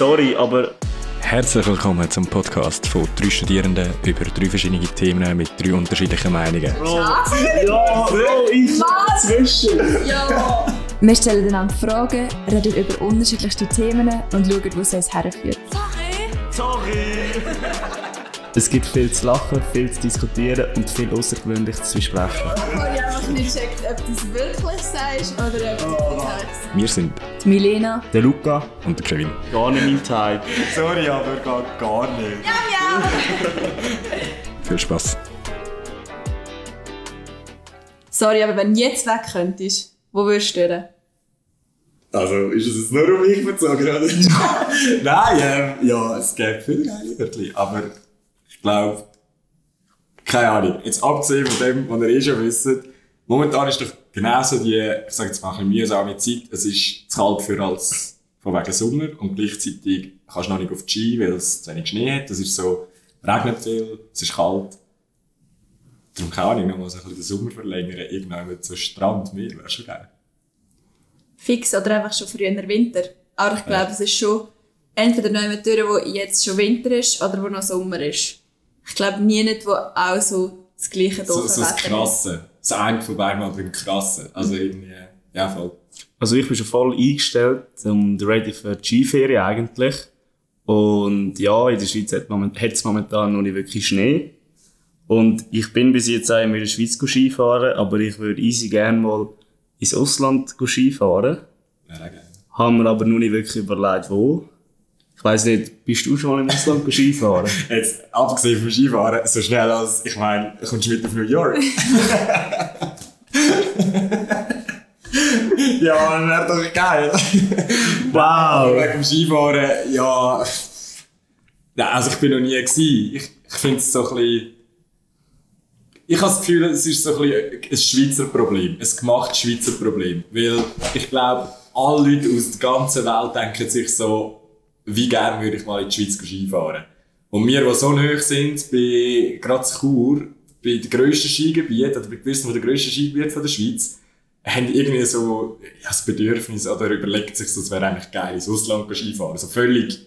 sorry, aber Herzlich willkommen zum Podcast von drei Studierenden über drei verschiedene Themen mit drei unterschiedlichen Meinungen. ja, Bro, ich Was? dazwischen. Ja! Wir stellen einander Fragen, reden über unterschiedlichste Themen und schauen, wo es uns herführt. Sorry. Es gibt viel zu lachen, viel zu diskutieren und viel Außergewöhnliches zu besprechen. Ich habe einfach nicht gecheckt, ob du es wirklich sagst oder ob du es sagst. Wir sind Die Milena. Der Luca, und der Kevin. Gar nicht mein Type. Sorry, aber gar, gar nicht. Ja, ja! Viel Spaß. Sorry, aber wenn du jetzt weg könntest, wo würdest du hin? Also, ist es jetzt nur um mich bezogen, oder? Nein, ähm, ja, es gibt viele geile Wörter, aber ich glaube, keine Ahnung, jetzt abgesehen von dem, was ihr eh schon wisst, momentan ist doch genauso die, ich sage jetzt mal ein bisschen mühsame Zeit, es ist zu kalt für als von wegen Sommer und gleichzeitig kannst du noch nicht auf die Ski, weil es zu wenig Schnee hat, es ist so, regnet viel, es ist kalt. Darum kann ich noch mal so ein bisschen den Sommer verlängern, irgendwann mit so Strand, Meer, wäre schon geil. Fix oder einfach schon früher Winter. Aber ich glaube, es ist schon entweder noch jemand durch, wo jetzt schon Winter ist oder wo noch Sommer ist. Ich glaube, nie nicht, wo auch so das gleiche so, doofe so das ist. Das eine von beiden, aber im Krassen. Also irgendwie, ja, voll. Also ich bin schon voll eingestellt und ready für die Skiferien eigentlich. Und ja, in der Schweiz hat moment- es momentan noch nicht wirklich Schnee. Und ich bin bis jetzt auch in der Schweiz Skifahren, aber ich würde easy gerne mal ins Ausland Skifahren. Auch geil. Haben wir aber noch nicht wirklich überlegt, wo. Ich weiss nicht, bist du schon mal im Ausland Skifahren? Jetzt, abgesehen vom Skifahren, so schnell als, ich meine, kommst du mit auf New York? ja, wäre doch geil. Wow! Wegen dem Skifahren, ja. Nein, also ich bin noch nie gewesen. Ich, ich finde es so ein bisschen, ich habe das Gefühl, es ist so ein, bisschen ein Schweizer Problem. Ein gemachtes Schweizer Problem. Weil ich glaube, alle Leute aus der ganzen Welt denken sich so, wie gerne würde ich mal in die Schweiz Skifahren. Und wir, die so hoch sind, bei gerade Chur, bei den grössten Skigebieten, oder bei gewissen der grössten Skigebiete von der Schweiz, haben irgendwie so ja, das Bedürfnis oder überlegt sich es wäre eigentlich geil, ins Ausland Skifahren. So völlig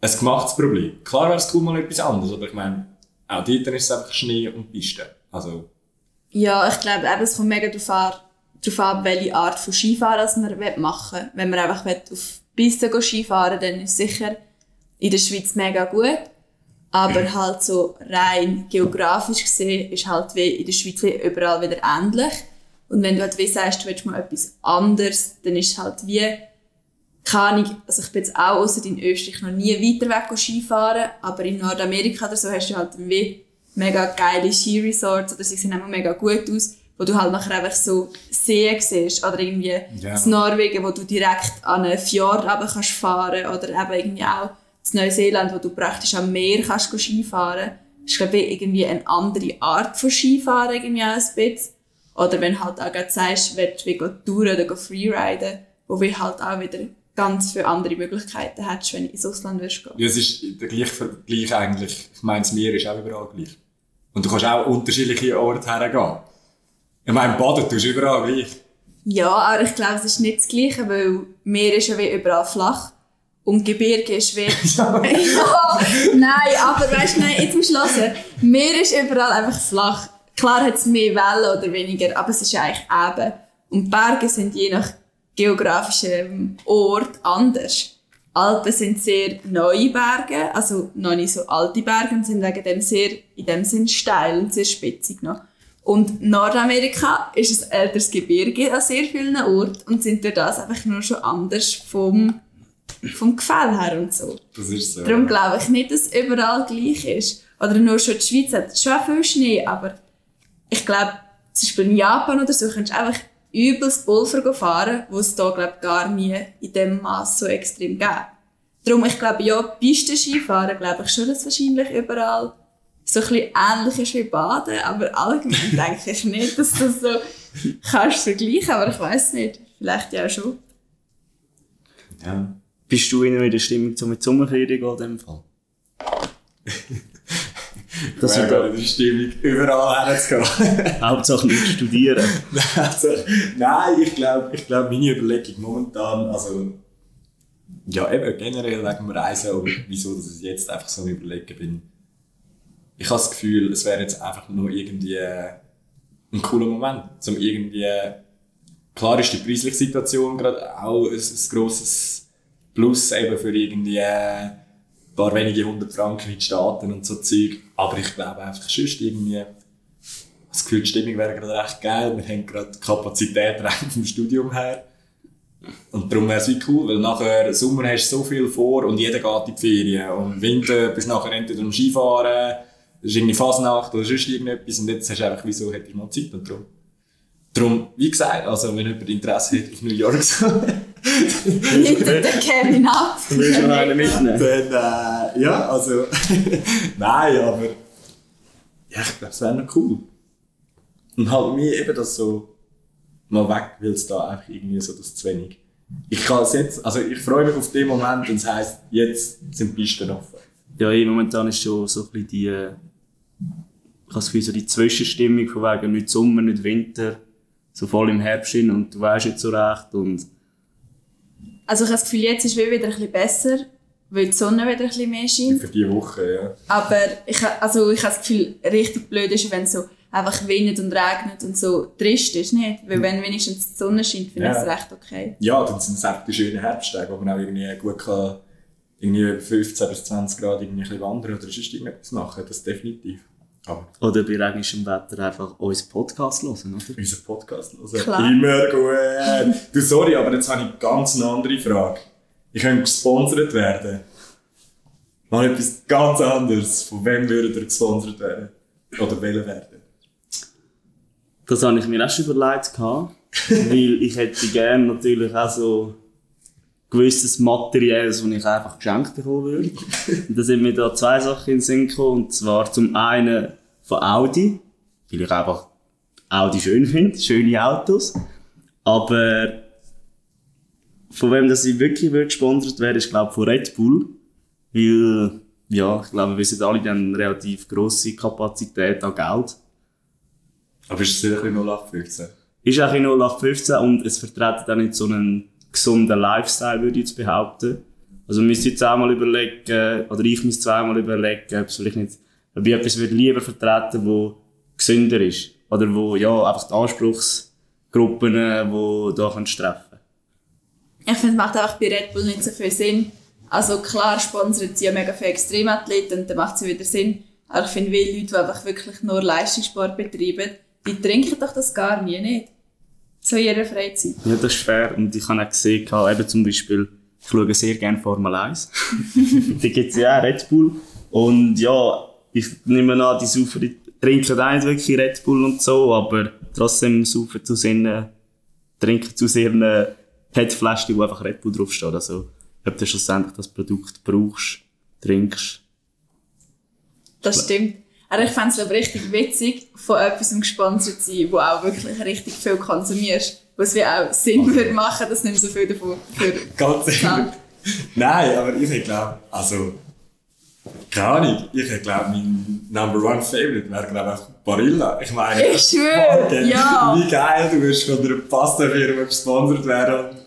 ein gemachtes Problem. Klar wäre es cool mal etwas anderes, aber ich meine, auch dort ist es einfach Schnee und Piste. Also, Ja, ich glaube, eben, es kommt mega darauf an, welche Art von Skifahren man machen will. Wenn man einfach auf Piste gehen Skifahren dann ist sicher in der Schweiz mega gut. Aber halt so rein geografisch gesehen ist halt wie in der Schweiz überall wieder ähnlich. Und wenn du halt wie sagst, du willst mal etwas anderes, dann ist es halt wie, keine Ahnung, also ich bin jetzt auch ausser in Österreich noch nie weiter weg Skifahren, aber in Nordamerika oder so hast du halt wie mega geile Skiresorts oder sie sehen auch mega gut aus, wo du halt nachher einfach so Seen siehst oder irgendwie Ja. in Norwegen, wo du direkt an einen Fjord runter kannst fahren oder eben irgendwie auch in Neuseeland, wo du praktisch am Meer kannst Skifahren. Das ist glaube ich irgendwie eine andere Art von Skifahren irgendwie auch ein bisschen. Oder wenn halt auch gerade sagst, willst du wie touren oder freeriden, wo du halt auch wieder ganz viele andere Möglichkeiten hättest, wenn du ins Ausland würdest gehen. ja, es ist der gleiche Vergleich eigentlich. Ich meine, das Meer ist auch überall gleich. Und du kannst auch unterschiedliche Orte hergehen. Ich meine, baden tust du überall gleich. Ja, aber ich glaube, es ist nicht das Gleiche, weil Meer ist ja wie überall flach und Gebirge ist wie... ja, nein, aber weißt du, nein, jetzt musst du hören. Meer ist überall einfach flach. Klar hat es mehr Wellen oder weniger, aber es ist ja eigentlich eben. Und Berge sind je nach geografischem Ort anders. Alpen sind sehr neue Berge, also noch nicht so alte Berge und sind wegen dem sehr, in dem Sinn steil und sehr spitzig noch. Und Nordamerika ist ein älteres Gebirge an sehr vielen Orten und sind durch das einfach nur schon anders vom, vom Gefäll her und so. Das ist so. Darum glaube ich nicht, dass es überall gleich ist. Oder nur schon die Schweiz hat schon viel Schnee, aber ich glaube, zum Beispiel in Japan oder so, kannst du einfach übelst Pulver fahren, wo es da glaube gar nie in dem Maß so extrem gibt. Darum, ich glaube, ja, Pistenskifahren glaube ich schon, dass wahrscheinlich überall so ein bisschen ähnlich ist wie Baden, aber allgemein denke ich nicht, dass du das so kannst vergleichen, aber ich weiß nicht. Vielleicht ja schon. Ja. Bist du in der Stimmung zum mit Sommerferien gehen in dem Fall? Das Das ist wäre die Stimmung, überall herzugehen. Hauptsache nicht studieren. nein, ich glaube, ich glaub, meine Überlegung momentan, also, Ja, eben generell wegen dem Reisen, aber wieso, dass ich jetzt einfach so am überlegen bin. Ich habe das Gefühl, es wäre jetzt einfach nur irgendwie ein cooler Moment, um irgendwie, klar ist die preisliche Situation gerade auch ein, ein grosses Plus eben für irgendwie ein paar wenige hundert Franken in die Staaten und so Zeug, aber ich glaube einfach sonst irgendwie, das Gefühl, die Stimmung wäre gerade recht geil, wir haben gerade Kapazität rein vom Studium her. Und darum wäre es wie cool, weil nachher Sommer hast du so viel vor und jeder geht in die Ferien. Und im Winter bist du nachher entweder am Skifahren, das ist irgendwie Fasnacht oder sonst irgendetwas und jetzt hast du einfach, wieso hättest du mal Zeit und darum. Darum, wie gesagt, also wenn jemand Interesse hat auf New York so, Nimmt den Kevin ab. Du willst noch einen mitnehmen? dann, äh, ja, also, nein, aber, ja, ich glaube, es wäre noch cool. Und halt mir eben das so mal weg, weil es da einfach irgendwie so das zu wenig. Ich kann es jetzt, also ich freue mich auf den Moment und es heisst, jetzt sind die Pisten offen. Ja, eh, momentan ist schon so ein bisschen die, äh, ich habe das Gefühl, so die Zwischenstimmung von wegen nicht Sommer, nicht Winter, so voll im Herbst hin und du weißt nicht so recht und Also ich habe das Gefühl, jetzt ist es wieder ein bisschen besser, weil die Sonne wieder ein bisschen mehr scheint. Für die Woche, ja. Aber ich, ha- also ich habe das Gefühl, richtig blöd ist, wenn es so einfach windet und regnet und so trist ist, nicht? Weil wenn wenigstens die Sonne scheint, finde ich Ja. es recht okay. Ja, dann sind es einfach die schönen Herbsttage, wo man auch irgendwie gut kann, irgendwie über 15 bis 20 Grad irgendwie ein bisschen wandern oder sonst irgendetwas machen, das definitiv. Aber oder bei regnischem Wetter einfach unseren Podcast hören, oder? unser Podcast hören. Klar. Immer gut. Du, sorry, aber jetzt habe ich ganz eine andere Frage. Ich könnte gesponsert werden. Mal etwas ganz anderes. Von wem würdet ihr gesponsert werden? Oder wollen werden? Das habe ich mir auch schon überlegt, weil ich hätte gerne natürlich auch so gewisses Materielles, das ich einfach geschenkt bekommen würde. Und da sind mir da zwei Sachen in den Sinn gekommen, und zwar zum einen von Audi, weil ich einfach Audi schön finde, schöne Autos, aber von wem das ich wirklich würde gesponsert wäre, ist glaube ich von Red Bull, weil ja, ich glaube, wir sind alle dann eine relativ grosse Kapazität an Geld. Aber ist es wirklich 0815? ist auch in 0815 und es vertreten auch nicht so einen gesunden Lifestyle, würde ich jetzt behaupten. Also wir müssen jetzt auch mal überlegen, oder ich muss zweimal überlegen, ob es vielleicht nicht, ob ich etwas würde lieber vertreten, wo gesünder ist. Oder wo, ja, einfach die Anspruchsgruppen, äh, die da können treffen Ich finde, es macht einfach bei Red Bull nicht so viel Sinn. Also klar sponsert sie ja mega viele Extremathleten und dann macht es wieder Sinn. Aber ich finde, viele Leute, die einfach wirklich nur Leistungssport betreiben, die trinken doch das gar nie, nicht? So in ihrer Freizeit. Ja, das ist fair. Und ich habe auch gesehen, eben zum Beispiel, ich schaue sehr gerne Formel 1. da gibt es ja auch Red Bull. Und ja, ich nehme an, die saufen, die trinken auch nicht wirklich Red Bull und so, aber trotzdem saufen zu ihren, trinken zu ihren PET-Fläschchen, wo einfach Red Bull draufsteht. Also, ob du schlussendlich das Produkt brauchst, trinkst. Das stimmt. Aber ich fände es richtig witzig, von etwas gesponsert zu sein, wo auch wirklich richtig viel konsumierst. Was wie auch Sinn würde machen, dass nicht so viel davon für Ganz ehrlich. Nein, aber ich glaube, also, keine Ahnung, ich glaube, mein Number One Favorite wäre, glaube ich, Barilla. Ich meine, Ich schwöre, ja. Wie geil, du wirst von einer Pasta-Firma gesponsert werden.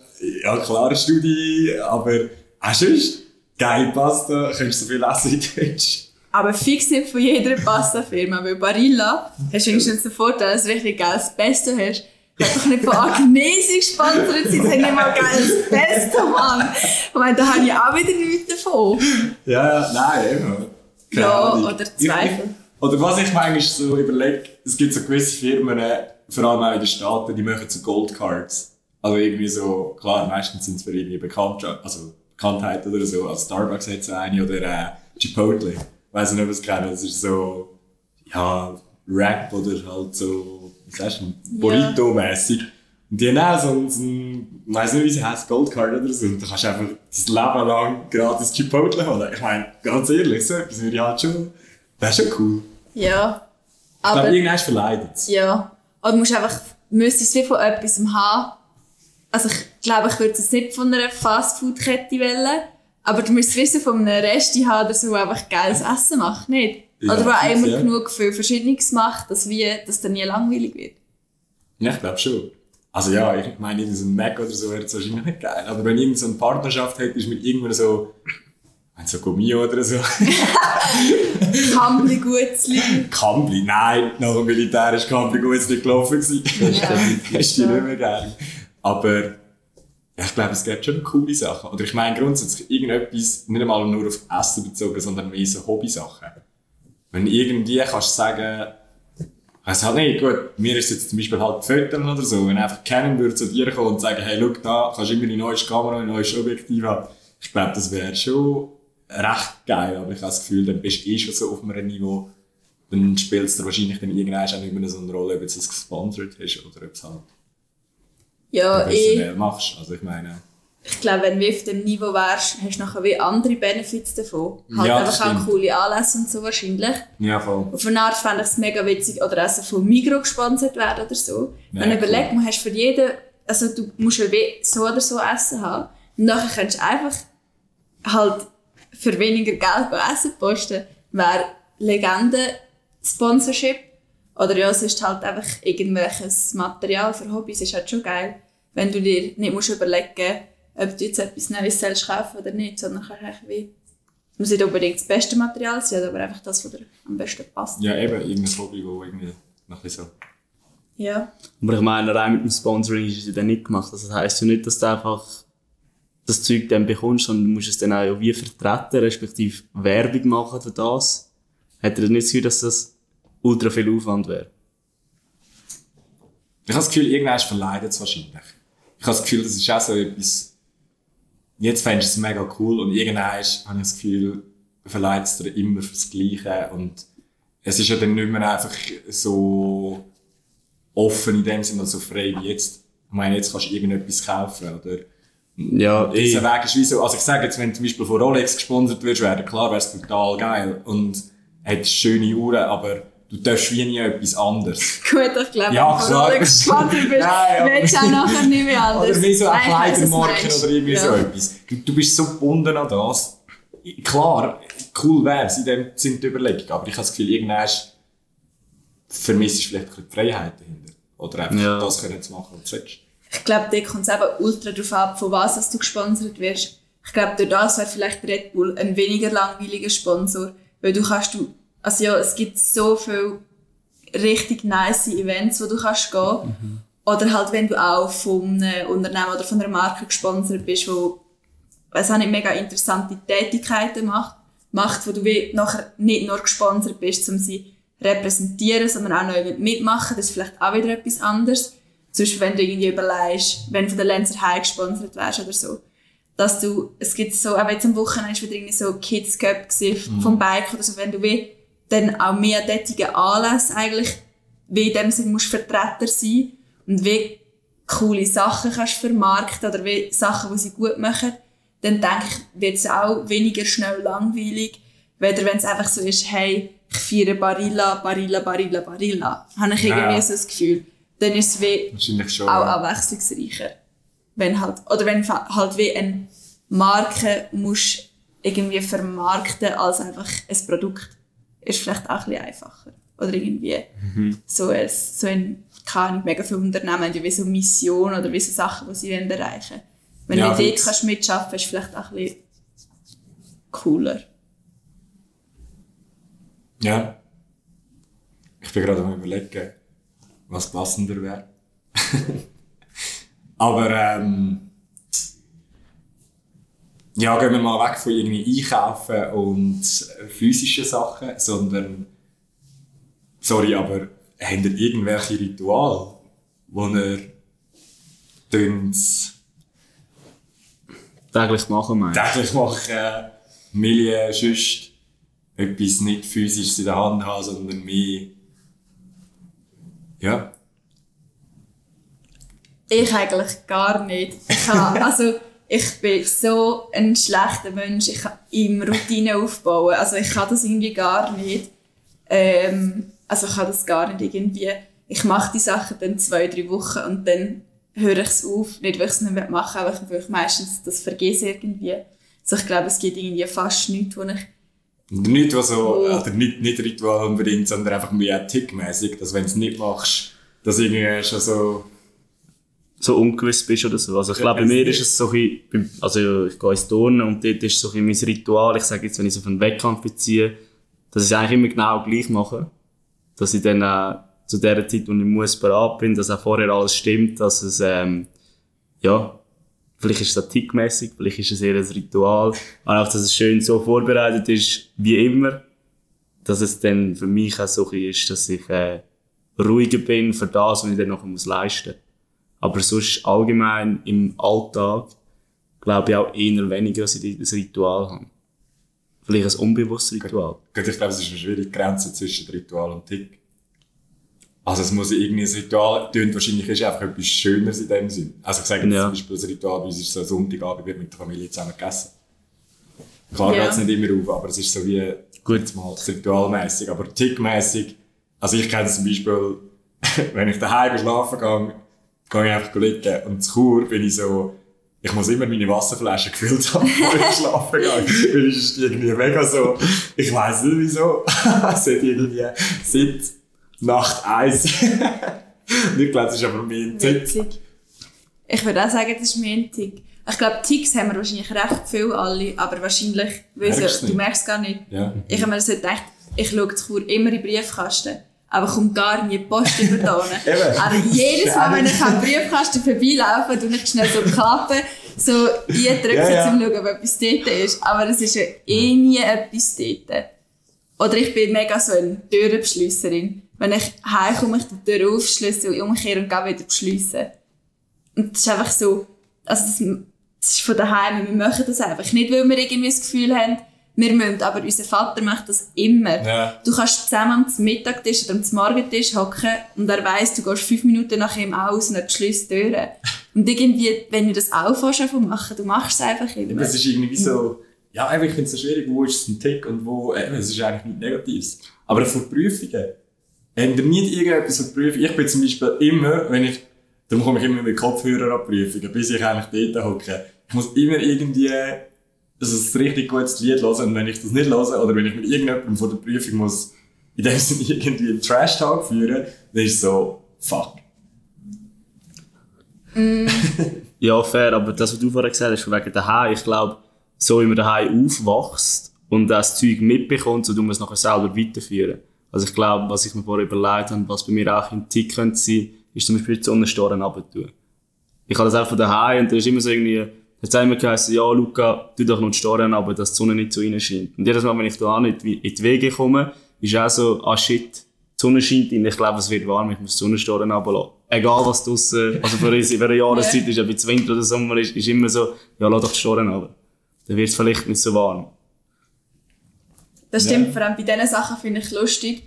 Ja, klar, Studie, aber auch sonst, geile Pasta, könntest du so viel essen in Deutsch. Aber fix nicht von jeder Pasta-Firma, weil Barilla hast du wenigstens den Vorteil, dass du richtig geiles Pesto hast. Ich doch nicht von Agnesi gesponsert sein, nicht mal geiles Pesto, Mann. Ich meine, da habe ich auch wieder nichts davon. Ja, nein, immer. Keine Ja, Ahnung. oder Zweifel. ich- Oder was ich manchmal so überlege, es gibt so gewisse Firmen, vor allem auch in den Staaten, die machen so Goldcards. Also irgendwie so, klar, meistens sind es für irgendwie Bekanntschaft, also Bekanntheit oder so. Also Starbucks hat so eine oder äh, Chipotle. Weiss nicht, ob ihr es ist so, ja, Rap oder halt so, wie sagst du, Burrito-mässig. Und die haben auch so ein, so ein ich weiss nicht, wie sie heißt, Goldcard oder so. Und da kannst du einfach das Leben lang gratis Chipotle holen. Ich meine, ganz ehrlich, so etwas würde ich halt schon, das ist schon cool. Ja. Ich glaube, Aber, irgendwann verleidet es. ja. Aber du musst einfach, müsstest es wie von etwas haben. Also ich glaube, ich würde es nicht von einer Fastfood-Kette wählen. Aber du müsstest wissen, von einem Resti haben, der so einfach geiles Essen macht, nicht? Ja, Oder der immer ja. genug viel Verschiedenes macht, dass, wie, dass der nie langweilig wird. Ja, ich glaube schon. Also ja, ich meine, irgend so ein Mac oder so wäre jetzt wahrscheinlich nicht geil. Aber wenn irgend so eine Partnerschaft hättest mit irgendwann so, wenn so Gummi oder so, Kambli Gutzli. Kambli, nein, nach dem Militär ist Kambli gut nicht gelaufen gewesen. Ja. Hast du nicht mehr gern. Aber ich glaube, es gibt schon coole Sachen. Oder ich meine grundsätzlich irgendetwas, nicht einmal nur auf Essen bezogen, sondern mehr so Hobbysachen. Wenn irgendwie kannst du sagen, es halt nicht, gut, mir ist jetzt zum Beispiel halt Fotos oder so, wenn einfach Canon würde zu dir kommen und sagen, hey, schau da, kannst du immer die neueste Kamera, ein neues Objektiv haben. Ich glaube, das wäre schon recht geil, aber ich habe das Gefühl, dann bist du eh schon so auf einem Niveau, dann spielt es dir wahrscheinlich dann irgendwann auch nicht mehr so eine Rolle, ob du es gesponsert hast oder ob es halt Ja, ich, professionell machst. Also ich meine, ich glaube, wenn du auf dem Niveau wärst, hast du nachher wie andere Benefits davon. Halt Ja, einfach auch coole Anlässe und so wahrscheinlich. ja voll. Auf eine Art fände ich es mega witzig, oder also von Migros gesponsert werden oder so. Ja, Wenn du cool. überlegst, man hast für jeden, also du musst ja wie so oder so Essen haben. Und nachher kannst du einfach halt für weniger Geld Essen posten. Wäre Legende Sponsorship. Oder ja, es ist halt einfach irgendwelches Material für Hobbys, ist halt schon geil. Wenn du dir nicht musst überlegen ob du jetzt etwas Neues selbst kaufen oder nicht, sondern kannst einfach wie, es muss nicht unbedingt das beste Material sein, aber einfach das, was dir am besten passt. Ja, eben, irgendein Hobby, wo irgendwie noch ein bisschen so. Ja. Aber ich meine, rein mit dem Sponsoring ist es ja dann nicht gemacht. Also das heisst ja nicht, dass du einfach das Zeug dann bekommst, sondern du musst es dann auch wie vertreten, respektive Werbung machen für das. Hätte das nicht das Gefühl, dass das ultra viel Aufwand wäre? Ich habe das Gefühl, irgendwann verleidet es wahrscheinlich. Ich habe das Gefühl, das ist auch so etwas, jetzt fändest du es mega cool und irgendwann habe ich das Gefühl, verleidet es dir immer fürs Gleiche und es ist ja dann nicht mehr einfach so offen in dem Sinne, so frei wie jetzt. Ich meine, jetzt kannst du irgendetwas kaufen oder Ja, eh. dieser Weg ist wie so, also ich sage jetzt, wenn du zum Beispiel von Rolex gesponsert wirst, wäre klar, wäre es total geil und hättest schöne Uhren, aber du darfst wie nie etwas anderes. Gut, ich glaube, Ja, wenn du. Rolex Sponsor bist, willst du auch nachher nicht mehr anders. Oder wie so eine Nein, ich weiss, was du Kleidermarke meinst. oder irgendwie ja. so etwas. Du, du bist so gebunden an das. Klar, cool wäre es, in dem sind die Überlegungen, aber ich habe das Gefühl, irgendwann ist- vermisst du vielleicht ein die Freiheit dahinter. Oder einfach Ja. das können zu machen, was du willst. Ich glaube, da kommt es eben ultra darauf ab, von was dass du gesponsert wirst. Ich glaube, durch das wäre vielleicht Red Bull ein weniger langweiliger Sponsor, weil du kannst du, also ja, es gibt so viele richtig nice Events, wo du kannst gehen. Oder halt, wenn du auch von einem Unternehmen oder von einer Marke gesponsert bist, wo, weiß auch nicht, mega interessante Tätigkeiten macht, macht, wo du nachher nicht nur gesponsert bist, um sie repräsentieren, sondern auch noch mitmachen, das ist vielleicht auch wieder etwas anderes. Zum Beispiel, wenn du irgendwie überlegst, wenn du von der Lenzer High gesponsert wärst oder so, dass du, es gibt so, auch jetzt am Wochenende ist wieder irgendwie so Kids Cup gewesen, vom Bike oder so, wenn du wie dann auch mehr dortige Anlässe eigentlich, wie in dem Sinne musst Vertreter sein und wie coole Sachen kannst vermarkten oder wie Sachen, die sie gut machen, dann denke ich, wird es auch weniger schnell langweilig, weder wenn es einfach so ist, hey, ich feiere Barilla, Barilla, Barilla, Barilla. Habe ich irgendwie Ja. so das Gefühl. Dann ist es wie schon. auch ja. abwechslungsreicher. Wenn halt, oder wenn halt wie eine Marke musst irgendwie vermarkten als einfach ein Produkt, ist vielleicht auch ein bisschen einfacher. Oder irgendwie so ein, so ein, keine mega viele Unternehmen haben ja wie so Mission oder wie so Sachen, die sie wollen erreichen Wenn Ja, du dort kannst mitschaffen kannst, ist vielleicht auch ein bisschen cooler. Ja. Ich bin gerade am überlegen, was passender wäre. Aber ähm, ja, gehen wir mal weg von irgendwie Einkaufen und physischen Sachen, sondern sorry, aber habt ihr irgendwelche Rituale, wo ihr tönnt's Täglich machen, meinst täglich machen, Millie, sonst etwas nicht physisches in der Hand haben, sondern mehr, ja, Ich eigentlich gar nicht. Ich habe, also, ich bin so ein schlechter Mensch. Ich kann im Routine aufbauen. Also, ich kann das irgendwie gar nicht. Ähm, also, ich kann das gar nicht irgendwie. Ich mache die Sachen dann zwei, drei Wochen und dann höre ich es auf. Nicht, weil ich es nicht mehr machen will, aber weil ich meistens das vergesse irgendwie. Also, ich glaube, es gibt irgendwie fast nichts, wo ich nicht, was so, Oh. oder nicht, nicht Ritual unbedingt, sondern einfach mehr tickmäßig, dass wenn du es nicht machst, dass irgendwie schon so, so ungewiss bist oder so. Also ich glaube, bei mir ist es so ein bisschen, also ich gehe ins Turnen und dort ist so ein bisschen mein Ritual. Ich sage jetzt, wenn ich so auf einen Wettkampf beziehe, dass ich es eigentlich immer genau gleich mache. Dass ich dann äh, zu der Zeit, wo ich muss, bereit bin, dass auch vorher alles stimmt, dass es, ähm, ja, vielleicht ist es tickmäßig, vielleicht ist es eher ein Ritual, aber auch, dass es schön so vorbereitet ist, wie immer, dass es dann für mich auch so ist, dass ich äh, ruhiger bin für das, was ich dann noch muss leisten muss. Aber sonst allgemein im Alltag glaube ich auch eher weniger, dass ich ein Ritual habe. Vielleicht ein unbewusstes Ritual. Gut, ich glaube, es ist eine schwierige Grenze zwischen Ritual und Tick. Also es muss irgendwie ein Ritual, tönt wahrscheinlich ist einfach etwas Schöneres in dem Sinn. Also ich sage jetzt Ja. zum Beispiel, ein Ritual bei uns ist so ein Sonntagabend wird mit der Familie zusammen gegessen. Klar Ja. geht es nicht immer auf, aber es ist so wie, Gut. mal ritualmäßig, aber tickmäßig. Also ich kenne zum Beispiel, wenn ich daheim schlafen gehe, gehe ich einfach liegen und zu Chur bin ich so, ich muss immer meine Wasserflasche gefüllt haben, bevor ich schlafen gehe. Weil es ist irgendwie mega so, ich weiss nicht wieso, es hat irgendwie seit Nacht eins. und ich glaube, es ist aber mehr ein Tick. Witzig. Ich würde auch sagen, das ist mir ein Tick. Ich glaube, Ticks haben wir wahrscheinlich recht viel alle, aber wahrscheinlich, weil Merkst sie, du merkst es gar nicht. Ja. Ich habe mir so gedacht, ich schaue zu Chur immer in den Briefkasten, aber kommt gar nie die Post über da. Aber jedes Mal, wenn ich am Briefkasten vorbeilaufe, tue ich schnell so klappen, so eindrücken, Ja, ja. um zu schauen, ob etwas dort ist. Aber es ist ja eh nie etwas dort. Oder ich bin mega so eine Türenbeschliesserin. Wenn ich heimkomme, ich die Tür aufschließe und umkehre und gehe wieder beschliessen. Und das ist einfach so, also das, das ist von daheim, wir machen das einfach. Nicht, weil wir irgendwie das Gefühl haben, wir müssen, aber unser Vater macht das immer. Ja. Du kannst zusammen am Mittagtisch oder am Morgentisch hocken und er weiss, du gehst fünf Minuten nach ihm aus und er schließt die Türen. Und irgendwie, wenn du das auch fährst, einfach machen, du machst es einfach immer. Es ist irgendwie so, ja, eben, ich finde es so schwierig, wo ist es ein Tick und wo, eben, es ist eigentlich nichts Negatives. Aber von Prüfungen, habt ihr nie irgendetwas von Prüfungen? Ich bin zum Beispiel immer, wenn ich, dann komme ich immer mit Kopfhörer an Prüfungen, bis ich eigentlich dort hocke. Ich muss immer irgendwie, also ein richtig gutes Lied hören und wenn ich das nicht höre, oder wenn ich mit irgendjemandem von der Prüfung muss, in dem Sinne irgendwie einen Trash-Talk führen, dann ist es so, fuck. Ja, fair, aber das, was du vorher gesagt hast, wegen daheim, ich glaube, so wie man daheim aufwächst und das Zeug mitbekommt, so tun wir es nachher selber weiterführen. Also ich glaube, was ich mir vorher überlegt habe, was bei mir auch ein Tick könnte sein, ist zum Beispiel die Sonnenstoren runter Ich habe das auch von daheim und da ist immer so irgendwie, hat es immer geheißen, ja, Luca, tu doch noch Storen aber dass die Sonne nicht so rein scheint. Und jedes Mal, wenn ich da nicht in die Wege komme, ist auch so, ah shit, die Sonne scheint rein, ich glaube, es wird warm, ich muss die Sonnenstoren runterlassen. Egal was draussen, also für, uns- für eine Jahreszeit ist, ob jetzt Winter oder Sommer ist, ist immer so, ja, lass doch die Storen runter. Dann wird es vielleicht nicht so warm. Das stimmt, Ja. vor allem bei diesen Sachen finde ich lustig.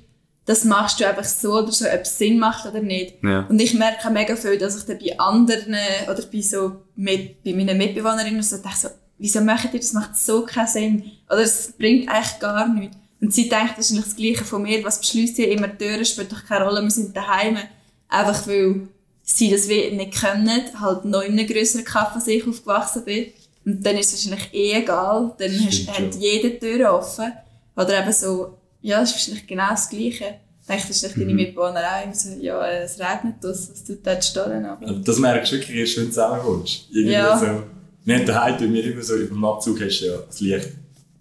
Das machst du einfach so oder so, ob es Sinn macht oder nicht. Ja. Und ich merke mega viel, dass ich dann bei anderen oder bei so mit, bei meinen Mitbewohnerinnen so denke, so, wieso macht ihr das? Das macht so keinen Sinn. Oder es bringt eigentlich gar nichts. Und sie denkt, eigentlich das Gleiche von mir. Was beschließt ihr immer Türen? Spielt doch keine Rolle. Wir sind daheim. Einfach weil sie das nicht können. Halt noch in einem grösseren Kaff, als ich aufgewachsen bin. Und dann ist es wahrscheinlich eh egal. Dann hast, Stimmt hat schon. jede Tür offen. Oder eben so, ja, es ist wahrscheinlich genau das Gleiche. Ich denke, das ist deine Mitbewohner auch so, ja, es regnet aus, was tut dort stehen? Aber Also das merkst du wirklich erst, wenn du zusammenkommst. Irgendwie Ja. so. Haben daheim tun wir immer so, über dem Abzug hast du ja das Licht.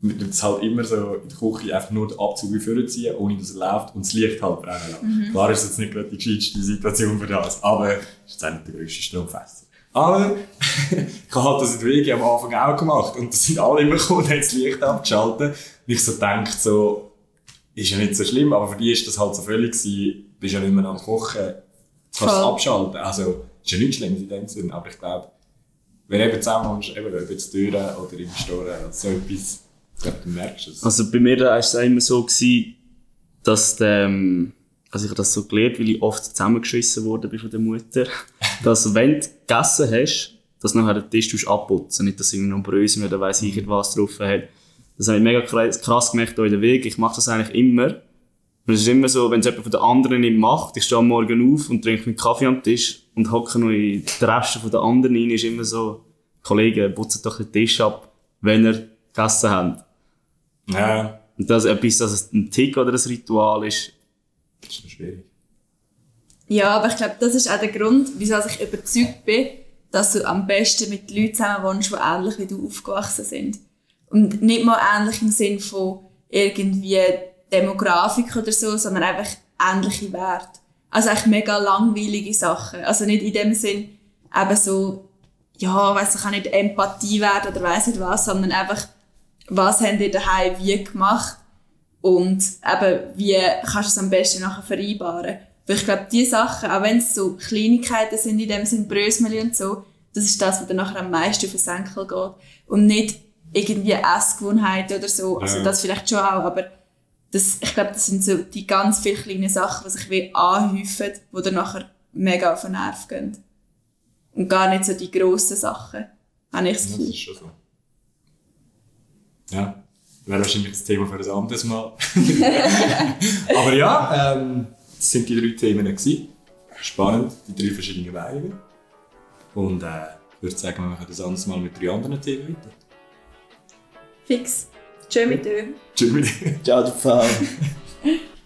Wir tun es halt immer so in der Küche einfach nur den Abzug vorziehen, ohne dass er läuft und das Licht halt brennen lassen. Klar ist es jetzt nicht gerade die gescheiteste Situation für das, aber es ist jetzt auch nicht der grösste Stromfest. Aber ich habe halt das in der Wege am Anfang auch gemacht und da sind alle immer gekommen und haben das Licht abgeschaltet. Und ich so denke so, ist ja nicht so schlimm, aber für die ist das halt so völlig gewesen, du bist ja nicht mehr am Kochen, du kannst es Voll. abschalten. Also, ist ja nichts Schlimmes in dem Sinn, aber ich glaube, wenn du eben zusammen wohnst, eben ob jetzt Türen oder im Store, so etwas, ich glaube, du merkst es. Also bei mir da war es auch immer so, gewesen, dass der, ähm, also ich habe das so gelernt, weil ich oft zusammengeschissen wurde bin von der Mutter, dass wenn du gegessen hast, dass nachher den Tisch abputzen, nicht dass irgendwie noch Brösel oder weiss ich nicht was drauf hat. Das habe ich mega krass gemerkt in der Weg. Ich mache das eigentlich immer. Und es ist immer so, wenn es jemand von den anderen nicht macht, ich stehe am Morgen auf und trinke meinen Kaffee am Tisch und hocke noch in die Reste von den anderen rein, ist immer so, Kollegen, putzt doch den Tisch ab, wenn ihr gegessen habt. Ja, Und das etwas, dass es ein Tick oder ein Ritual ist, das ist schwierig. Ja, aber ich glaube, das ist auch der Grund, wieso ich überzeugt bin, dass du am besten mit Leuten zusammen wohnst, die ähnlich wie du aufgewachsen sind. Und nicht mal ähnlich im Sinn von irgendwie Demografik oder so, sondern einfach ähnliche Werte. Also eigentlich mega langweilige Sachen. Also nicht in dem Sinn eben so, ja, weiss ich, kann nicht Empathie werden oder weiss nicht was, sondern einfach, was habt ihr daheim wie gemacht und eben, wie kannst du es am besten nachher vereinbaren. Weil ich glaube, die Sachen, auch wenn es so Kleinigkeiten sind, in dem Sinn Brösmeli und so, das ist das, was dann nachher am meisten auf den Senkel geht. Und nicht irgendwie Essgewohnheiten oder so. Also Ja. das vielleicht schon auch, aber das, ich glaube, das sind so die ganz vielen kleinen Sachen, die sich wie anhäufen, die dann nachher mega auf den Nerv gehen. Und gar nicht so die grossen Sachen, habe ich das Das Gefühl. ist schon so. Ja, wäre wahrscheinlich das Thema für ein anderes Mal. Aber ja, ähm, das sind die drei Themen. Gewesen. Spannend, die drei verschiedenen Wege. Und äh, ich würde sagen, wir machen das anderes Mal mit drei anderen Themen weiter. Fix. Tschö mit Ö. Tschö mit Ciao, du ciao.